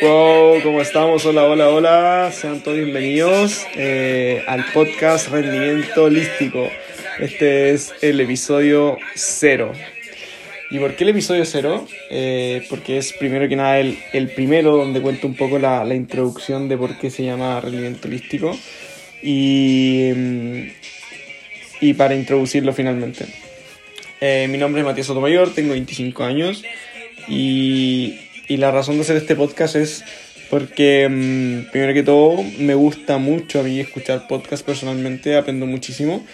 Wow, ¿cómo estamos? Hola, hola, hola. Sean todos bienvenidos eh, al podcast Rendimiento Holístico. Este es el episodio cero. ¿Y por qué el episodio cero? Eh, porque es primero que nada el, el primero donde cuento un poco la, la, introducción de por qué se llama rendimiento holístico y, mm, y para introducirlo finalmente. Eh, mi nombre es Matías Sotomayor, tengo 25 años y, y la razón de hacer este podcast es porque, mmm, primero que todo, me gusta mucho a mí escuchar podcast personalmente, aprendo muchísimo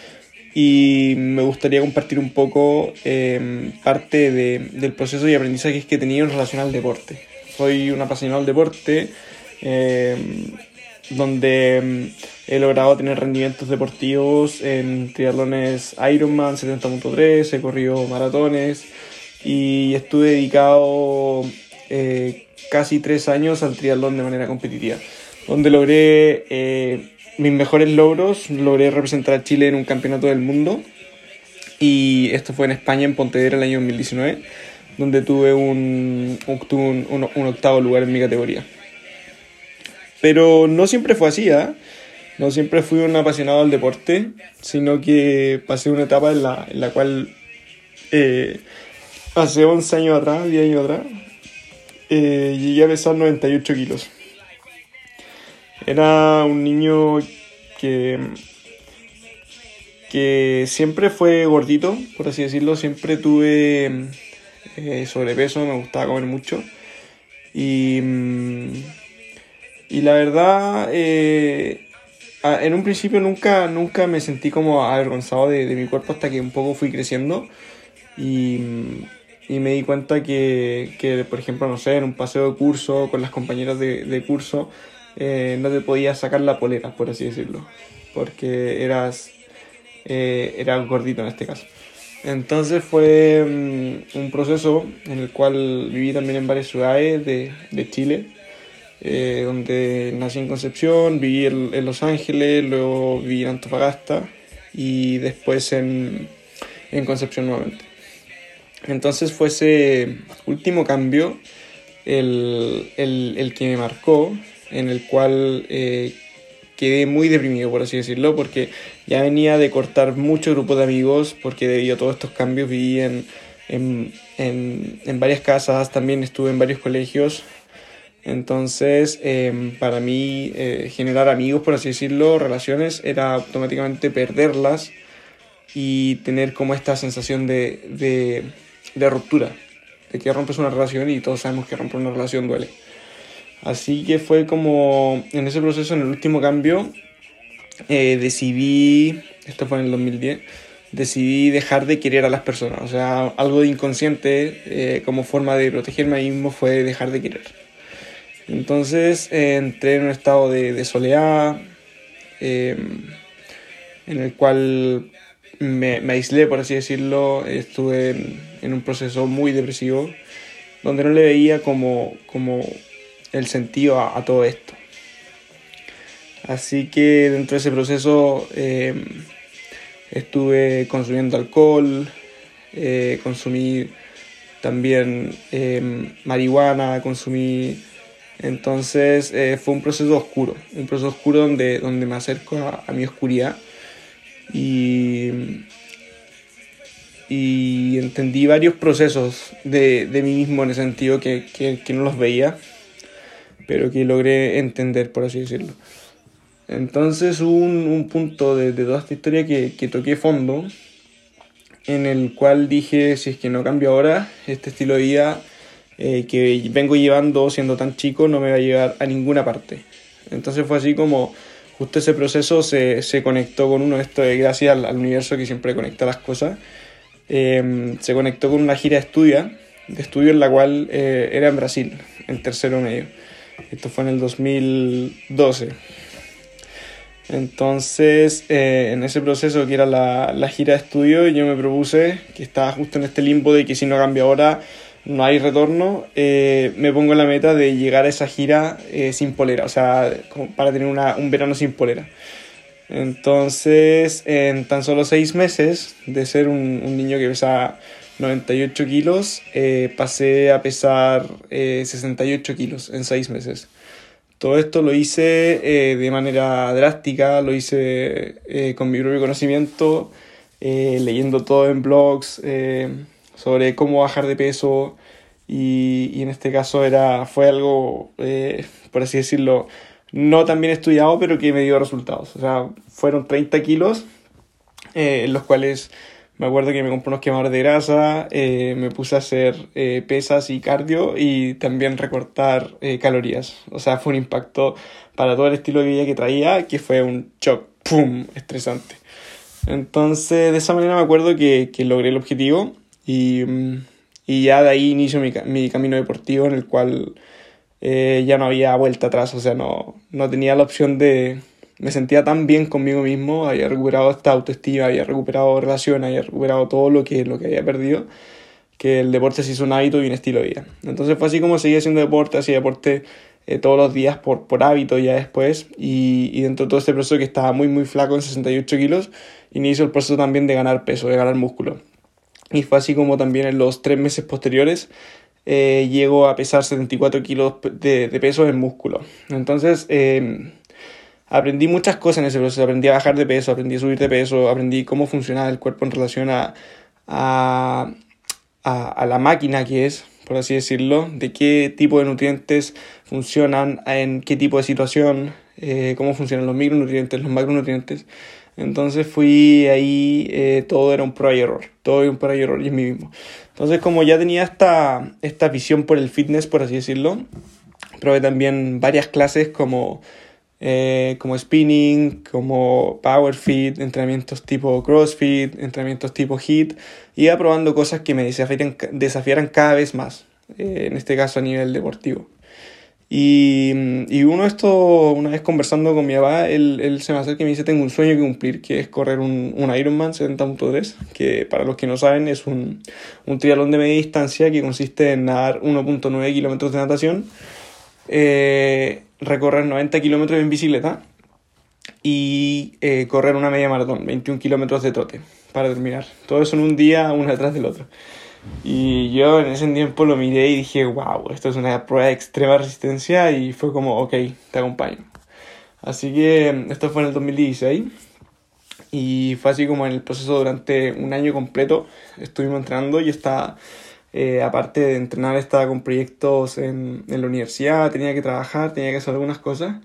y me gustaría compartir un poco eh, parte de, del proceso y aprendizaje que he tenido en relación al deporte. Soy un apasionado del deporte, eh, donde mm, he logrado tener rendimientos deportivos en triatlones Ironman 70.3, he corrido maratones y estuve dedicado eh, casi tres años al triatlón de manera competitiva, donde logré eh, mis mejores logros, logré representar a Chile en un campeonato del mundo y esto fue en España, en Pontevedra, el año 2019, donde tuve un, un, un, un octavo lugar en mi categoría. Pero no siempre fue así, ¿eh? No siempre fui un apasionado del deporte, sino que pasé una etapa en la, en la cual eh, hace 11 años atrás, 10 años atrás, eh, llegué a pesar 98 kilos. Era un niño que, que siempre fue gordito, por así decirlo, siempre tuve eh, sobrepeso, me gustaba comer mucho. Y, y la verdad, eh, en un principio nunca, nunca me sentí como avergonzado de, de, mi cuerpo hasta que un poco fui creciendo. Y, y me di cuenta que, que, por ejemplo, no sé, en un paseo de curso con las compañeras de, de curso, eh, no te podías sacar la polera, por así decirlo, porque eras, eh, gordito en este caso. Entonces fue um, un proceso en el cual viví también en varias ciudades de, de Chile, eh, donde nací en Concepción, viví en, Los Ángeles, luego viví en Antofagasta y después en, en Concepción nuevamente. Entonces fue ese último cambio el, el, el que me marcó, en el cual eh, quedé muy deprimido, por así decirlo, porque ya venía de cortar muchos grupos de amigos, porque debido a todos estos cambios viví en, en, en, en varias casas, también estuve en varios colegios. Entonces, eh, para mí, eh, generar amigos, por así decirlo, relaciones, era automáticamente perderlas y tener como esta sensación de, de de ruptura, de que rompes una relación y todos sabemos que romper una relación duele. Así que fue como en ese proceso, en el último cambio, eh, decidí, esto fue en el 2010, decidí dejar de querer a las personas. O sea, algo de inconsciente eh, como forma de protegerme a mí mismo fue dejar de querer. Entonces eh, entré en un estado de, de soledad, en el cual me, me, aislé, por así decirlo, estuve en, un proceso muy depresivo, donde no le veía como, como el sentido a, todo esto. Así que dentro de ese proceso eh, estuve consumiendo alcohol, eh, consumí también eh, marihuana, consumí... Entonces fue un proceso oscuro, un proceso oscuro donde, donde me acerco a, mi oscuridad y, y entendí varios procesos de, de, mí mismo en el sentido que, que, que, no los veía, pero que logré entender, por así decirlo. Entonces hubo un, un punto de, de, toda esta historia que, que toqué fondo, en el cual dije, si es que no cambio ahora, este estilo de vida eh, que vengo llevando siendo tan chico no me va a llevar a ninguna parte. Entonces fue así como justo ese proceso se, se conectó con uno de estos, gracias al, al, universo que siempre conecta las cosas, eh, se conectó con una gira de estudio, de estudio en la cual eh, era en Brasil, en tercero medio. Esto fue en el 2012. Entonces, eh, en ese proceso que era la, la gira de estudio, yo me propuse que estaba justo en este limbo de que si no cambio ahora, no hay retorno, eh, me pongo la meta de llegar a esa gira eh, sin polera, o sea, para tener una, un verano sin polera. Entonces, en tan solo seis meses de ser un, un niño que pesaba 98 kilos, eh, pasé a pesar 68 kilos en 6 meses. Todo esto lo hice de manera drástica, lo hice con mi propio conocimiento, leyendo todo en blogs sobre cómo bajar de peso y, y en este caso era, fue algo, por así decirlo, no tan bien estudiado, pero que me dio resultados. O sea, fueron 30 kilos, eh, en los cuales me acuerdo que me compré unos quemadores de grasa, eh, me puse a hacer eh, pesas y cardio y también recortar calorías. O sea, fue un impacto para todo el estilo de vida que traía, que fue un shock, ¡pum!, estresante. Entonces, de esa manera me acuerdo que, que logré el objetivo y, mm, y ya de ahí inicio mi, mi camino deportivo en el cual eh, ya no había vuelta atrás, o sea, no, no tenía la opción de... Me sentía tan bien conmigo mismo, había recuperado esta autoestima, había recuperado relación, había recuperado todo lo que, lo que había perdido, que el deporte se hizo un hábito y un estilo de vida. Entonces fue así como seguí haciendo deporte, hacía deporte eh, todos los días por, por hábito ya después, y, y dentro de todo este proceso que estaba muy muy flaco en 68 kilos, inicio el proceso también de ganar peso, de ganar músculo. Y fue así como también en los tres meses posteriores eh, llego a pesar 74 kilos de, peso en músculo. Entonces, em, aprendí muchas cosas en ese proceso. Aprendí a bajar de peso, aprendí a subir de peso, aprendí cómo funcionaba el cuerpo en relación a, a, a, la máquina que es, por así decirlo, de qué tipo de nutrientes funcionan, en qué tipo de situación, eh, cómo funcionan los micronutrientes, los macronutrientes. Entonces fui ahí, eh, todo era un pro y error, todo un pro y error y en mí mismo. Entonces como ya tenía esta, esta visión por el fitness, por así decirlo, probé también varias clases como, eh, como spinning, como power fit, entrenamientos tipo crossfit, entrenamientos tipo hit, iba probando cosas que me desafiaran, desafiaran cada vez más, eh, en este caso a nivel deportivo. Y, y uno esto, una vez conversando con mi papá, él, él se me acerca y me dice, tengo un sueño que cumplir, que es correr un, un Ironman 70.3, que para los que no saben es un, un triatlón de media distancia que consiste en nadar 1.9 kilómetros de natación, eh, recorrer 90 kilómetros en bicicleta y eh, correr una media maratón, 21 kilómetros de trote, para terminar. Todo eso en un día, uno detrás del otro. Y yo en ese tiempo lo miré y dije, wow, esto es una prueba de extrema resistencia y fue como, ok, te acompaño. Así que esto fue en el 2016 y fue así como en el proceso durante un año completo estuvimos entrenando y estaba, eh, aparte de entrenar, estaba con proyectos en, en la universidad, tenía que trabajar, tenía que hacer algunas cosas.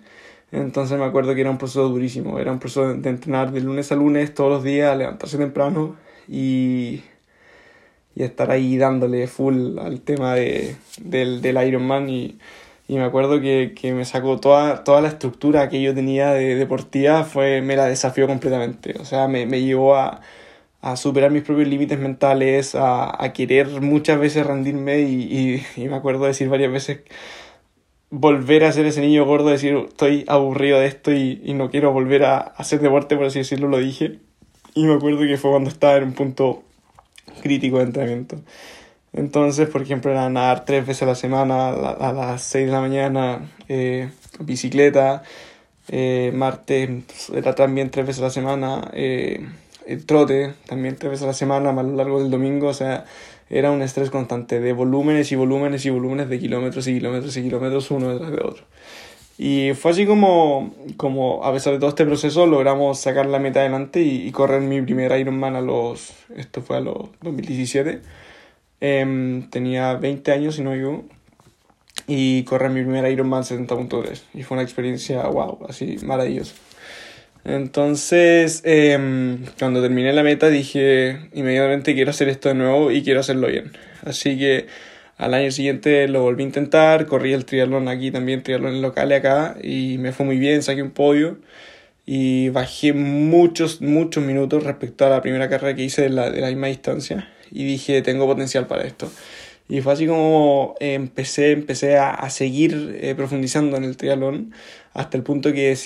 Entonces me acuerdo que era un proceso durísimo, era un proceso de entrenar de lunes a lunes todos los días, levantarse temprano y y estar ahí dándole full al tema de, del, del Ironman y, y me acuerdo que, que, me sacó toda, toda la estructura que yo tenía de deportiva, fue, me la desafió completamente, o sea, me, me llevó a, a superar mis propios límites mentales, a, a querer muchas veces rendirme y, y, y, me acuerdo decir varias veces volver a ser ese niño gordo, decir estoy aburrido de esto y, y no quiero volver a hacer deporte, por así decirlo, lo dije. Y me acuerdo que fue cuando estaba en un punto crítico de entrenamiento. Entonces, por ejemplo, era nadar tres veces a la semana, a, las 6 de la mañana, eh, bicicleta, eh, martes era también tres veces a la semana, eh, el trote también tres veces a la semana, a lo largo del domingo, o sea, era un estrés constante de volúmenes y volúmenes y volúmenes de kilómetros y kilómetros y kilómetros uno detrás de otro. Y fue así como, como, a pesar de todo este proceso, logramos sacar la meta adelante y, correr mi primer Ironman a los, esto fue a los 2017. Em, tenía 20 años, si no yo, y correr mi primer Ironman 70.3. Y fue una experiencia, wow, así maravillosa. Entonces, em, cuando terminé la meta dije inmediatamente quiero hacer esto de nuevo y quiero hacerlo bien. Así que al año siguiente lo volví a intentar, corrí el triatlón aquí también, triatlón local acá, y me fue muy bien, saqué un podio y bajé muchos, muchos minutos respecto a la primera carrera que hice de la, de la misma distancia y dije, tengo potencial para esto. Y fue así como empecé, empecé a, a seguir eh, profundizando en el triatlón hasta el punto que he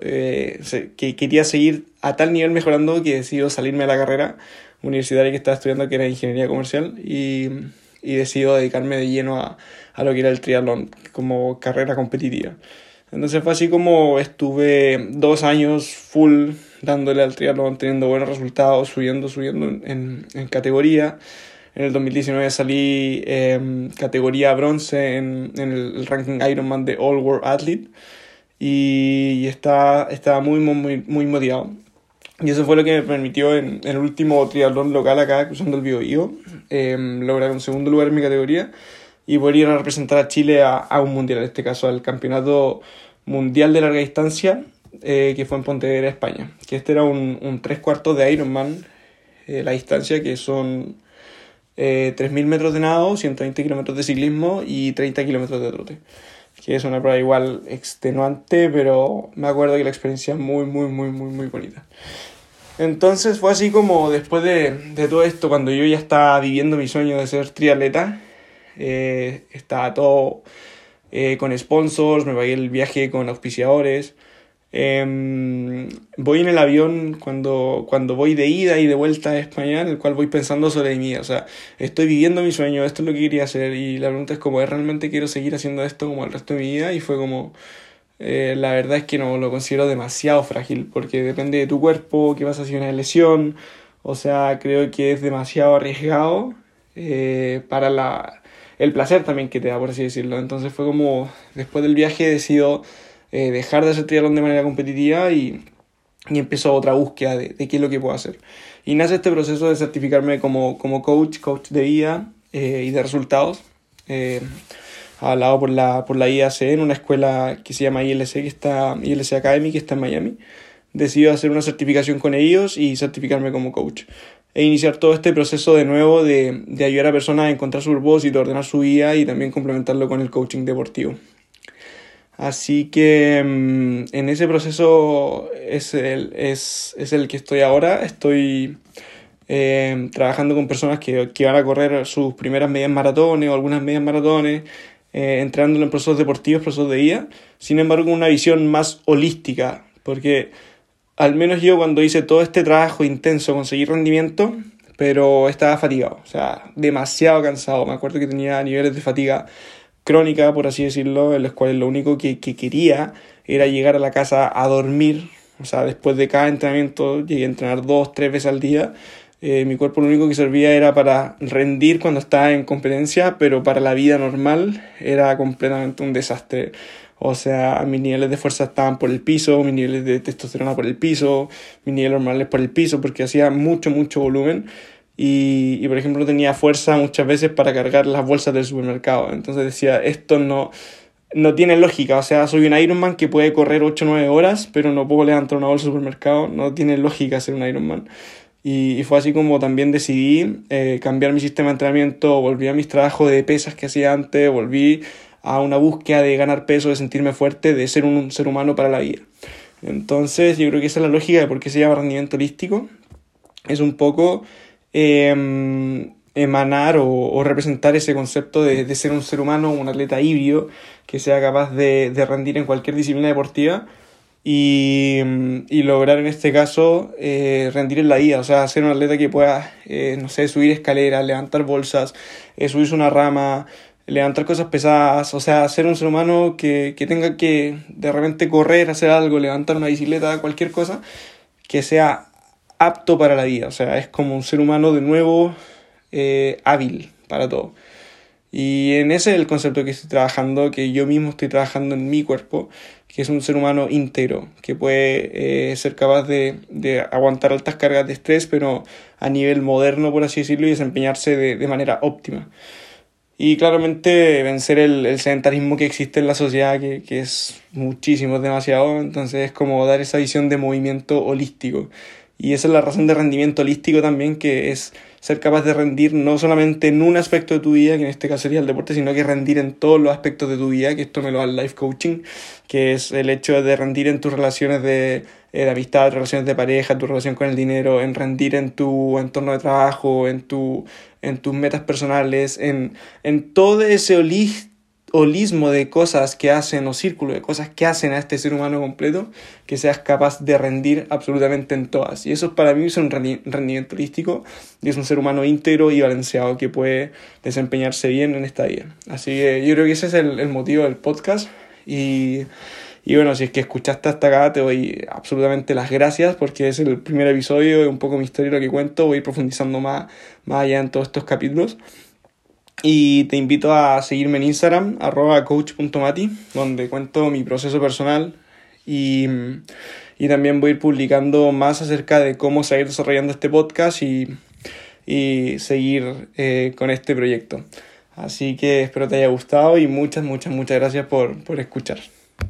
eh, que quería seguir a tal nivel mejorando que he salirme de la carrera universitaria que estaba estudiando, que era ingeniería comercial, y y decido dedicarme de lleno a, a lo que era el triatlón como carrera competitiva. Entonces fue así como estuve dos años full dándole al triatlón, teniendo buenos resultados, subiendo, subiendo en, en categoría. En el 2019 salí eh, categoría bronce en, en, el ranking Ironman de All World Athlete y, estaba, estaba muy, muy, muy motivado. Y eso fue lo que me permitió en, en el último triatlón local acá, cruzando el Biobío, eh, lograr un segundo lugar en mi categoría y poder ir a representar a Chile a, a un mundial, en este caso al campeonato mundial de larga distancia eh, que fue en Pontevedra, España. Que este era un, un tres cuartos de Ironman, eh, la distancia que son eh, 3.000 metros de nado, 120 kilómetros de ciclismo y 30 kilómetros de trote. Que es una prueba igual extenuante, pero me acuerdo que la experiencia muy, muy, muy, muy, muy bonita. Entonces fue así como después de, de todo esto, cuando yo ya estaba viviendo mi sueño de ser triatleta, eh, estaba todo eh, con sponsors, me pagué el viaje con auspiciadores, eh, voy en el avión cuando, cuando voy de ida y de vuelta a España, en el cual voy pensando sobre mí. O sea, estoy viviendo mi sueño, esto es lo que quería hacer. Y la pregunta es como, ¿es realmente quiero seguir haciendo esto como el resto de mi vida? Y fue como, eh, la verdad es que no lo considero demasiado frágil, porque depende de tu cuerpo, que vas a hacer una lesión. O sea, creo que es demasiado arriesgado eh, para la, el placer también que te da, por así decirlo. Entonces fue como, después del viaje decido eh, dejar de hacer triatlón de manera competitiva y, y empezó otra búsqueda de, qué es lo que puedo hacer. Y nace este proceso de certificarme como, como coach, coach de vida eh, y de resultados, eh, avalado por la, por la IAC en una escuela que se llama ILC, que está, ILC Academy, que está en Miami. Decido hacer una certificación con ellos y certificarme como coach. E iniciar todo este proceso de nuevo de, de ayudar a personas a encontrar su propósito, ordenar su vida y también complementarlo con el coaching deportivo. Así que mm, en ese proceso es el, es, es el que estoy ahora. Estoy eh, trabajando con personas que, que, van a correr sus primeras medias maratones o algunas medias maratones, eh, en procesos deportivos, procesos de vida. Sin embargo, una visión más holística, porque al menos yo cuando hice todo este trabajo intenso conseguí rendimiento, pero estaba fatigado, o sea, demasiado cansado. Me acuerdo que tenía niveles de fatiga crónica, por así decirlo, en las cuales lo único que, que, quería era llegar a la casa a dormir. O sea, después de cada entrenamiento llegué a entrenar dos, tres veces al día. Eh, mi cuerpo lo único que servía era para rendir cuando estaba en competencia, pero para la vida normal era completamente un desastre. O sea, mis niveles de fuerza estaban por el piso, mis niveles de testosterona por el piso, mis niveles normales por el piso, porque hacía mucho, mucho volumen y, y, por ejemplo no tenía fuerza muchas veces para cargar las bolsas del supermercado. Entonces decía, esto no, no tiene lógica, o sea, soy un Ironman que puede correr 8 o 9 horas, pero no puedo levantar una bolsa del supermercado, no tiene lógica ser un Ironman. Y, y fue así como también decidí eh, cambiar mi sistema de entrenamiento, volví a mis trabajos de pesas que hacía antes, volví a una búsqueda de ganar peso, de sentirme fuerte, de ser un ser humano para la vida. Entonces yo creo que esa es la lógica de por qué se llama rendimiento holístico. Es un poco eh, emanar o, representar ese concepto de, de, ser un ser humano, un atleta híbrido que sea capaz de, de rendir en cualquier disciplina deportiva y, y lograr en este caso eh, rendir en la vida, o sea, ser un atleta que pueda, eh, no sé, subir escaleras, levantar bolsas, eh, subirse una rama, levantar cosas pesadas, o sea, ser un ser humano que, que tenga que de repente correr, hacer algo, levantar una bicicleta, cualquier cosa, que sea apto para la vida, o sea, es como un ser humano de nuevo eh, hábil para todo. Y en ese es el concepto que estoy trabajando, que yo mismo estoy trabajando en mi cuerpo, que es un ser humano íntegro, que puede eh, ser capaz de, de, aguantar altas cargas de estrés, pero a nivel moderno, por así decirlo, y desempeñarse de, de manera óptima. Y claramente vencer el, el, sedentarismo que existe en la sociedad, que, que es muchísimo, es demasiado, entonces es como dar esa visión de movimiento holístico y esa es la razón de rendimiento holístico también, que es ser capaz de rendir no solamente en un aspecto de tu vida, que en este caso sería el deporte, sino que rendir en todos los aspectos de tu vida, que esto me lo da el life coaching, que es el hecho de rendir en tus relaciones de, eh, de amistad, relaciones de pareja, tu relación con el dinero, en rendir en tu entorno de trabajo, en, tu, en tus metas personales, en, en todo ese holístico holismo de cosas que hacen o círculo de cosas que hacen a este ser humano completo que seas capaz de rendir absolutamente en todas. Y eso para mí es un rendimiento holístico y es un ser humano íntegro y balanceado que puede desempeñarse bien en esta vida. Así que yo creo que ese es el, motivo del podcast y, Y bueno, si es que escuchaste hasta acá, te doy absolutamente las gracias porque es el primer episodio, un poco mi historia lo que cuento, voy profundizando más, más allá en todos estos capítulos. Y te invito a seguirme en Instagram, arroba coach.mati, donde cuento mi proceso personal y, y, también voy a ir publicando más acerca de cómo seguir desarrollando este podcast y, y seguir eh, con este proyecto. Así que espero te haya gustado y muchas, muchas, muchas gracias por, por escuchar.